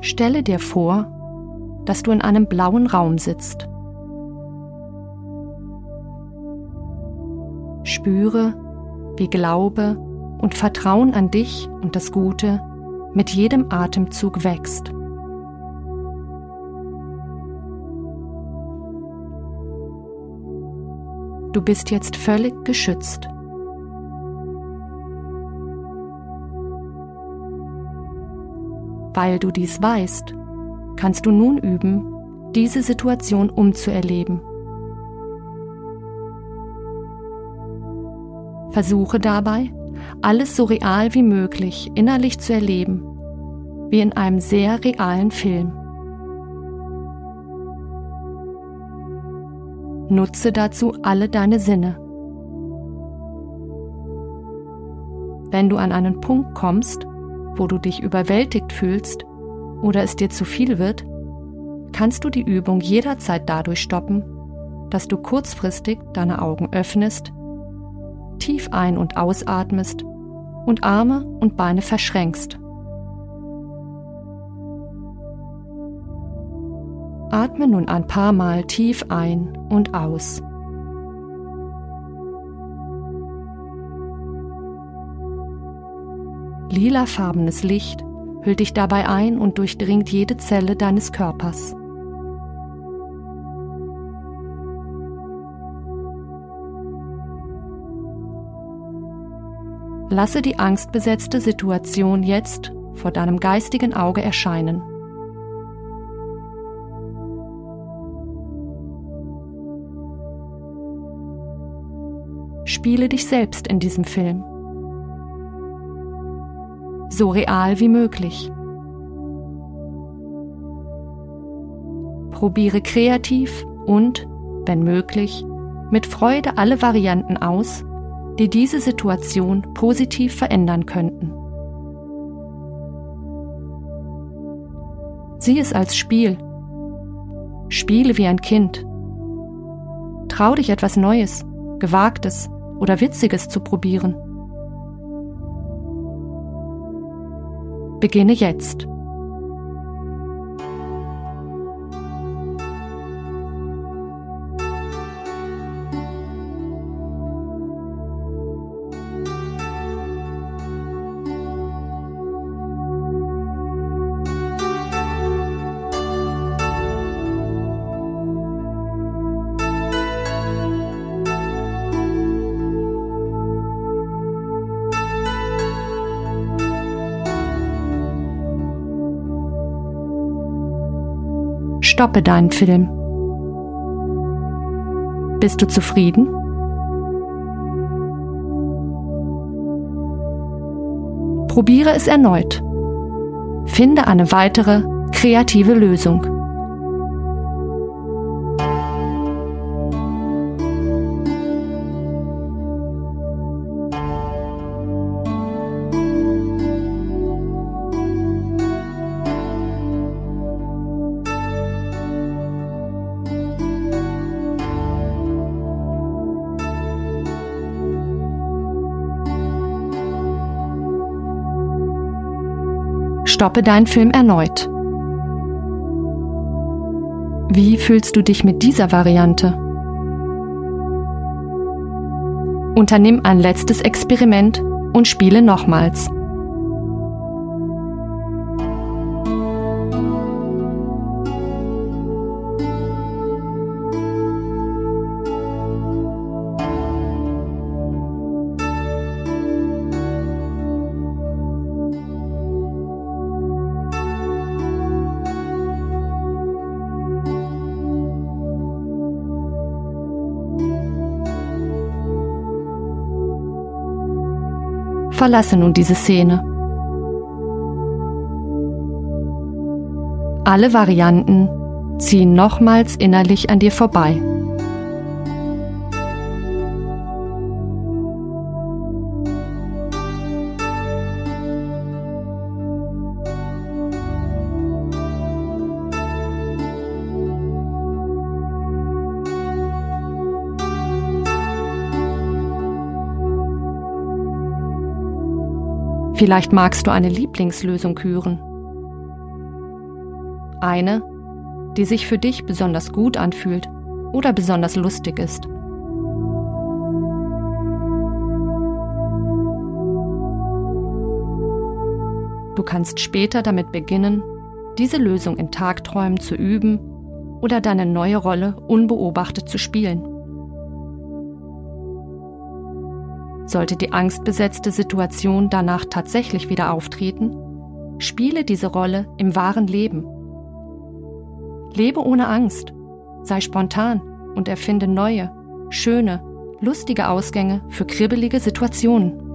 Stelle dir vor, dass du in einem blauen Raum sitzt. Spüre, wie Glaube und Vertrauen an dich und das Gute mit jedem Atemzug wächst. Du bist jetzt völlig geschützt. Weil du dies weißt, kannst du nun üben, diese Situation umzuerleben. Versuche dabei, alles so real wie möglich innerlich zu erleben, wie in einem sehr realen Film. Nutze dazu alle deine Sinne. Wenn du an einen Punkt kommst, wo du dich überwältigt fühlst oder es dir zu viel wird, kannst du die Übung jederzeit dadurch stoppen, dass du kurzfristig deine Augen öffnest, tief ein- und ausatmest und Arme und Beine verschränkst. Atme nun ein paar Mal tief ein und aus. Lilafarbenes Licht hüllt dich dabei ein und durchdringt jede Zelle deines Körpers. Lasse die angstbesetzte Situation jetzt vor deinem geistigen Auge erscheinen. Spiele dich selbst in diesem Film. So real wie möglich. Probiere kreativ und, wenn möglich, mit Freude alle Varianten aus, die diese Situation positiv verändern könnten. Sieh es als Spiel. Spiele wie ein Kind. Trau dich etwas Neues, Gewagtes oder Witziges zu probieren. Beginne jetzt. Stoppe deinen Film. Bist du zufrieden? Probiere es erneut. Finde eine weitere kreative Lösung. Stoppe deinen Film erneut. Wie fühlst du dich mit dieser Variante? Unternimm ein letztes Experiment und spiele nochmals. Verlasse nun diese Szene. Alle Varianten ziehen nochmals innerlich an dir vorbei. Vielleicht magst du eine Lieblingslösung hören. Eine, die sich für dich besonders gut anfühlt oder besonders lustig ist. Du kannst später damit beginnen, diese Lösung in Tagträumen zu üben oder deine neue Rolle unbeobachtet zu spielen. Sollte die angstbesetzte Situation danach tatsächlich wieder auftreten, spiele diese Rolle im wahren Leben. Lebe ohne Angst, sei spontan und erfinde neue, schöne, lustige Ausgänge für kribbelige Situationen.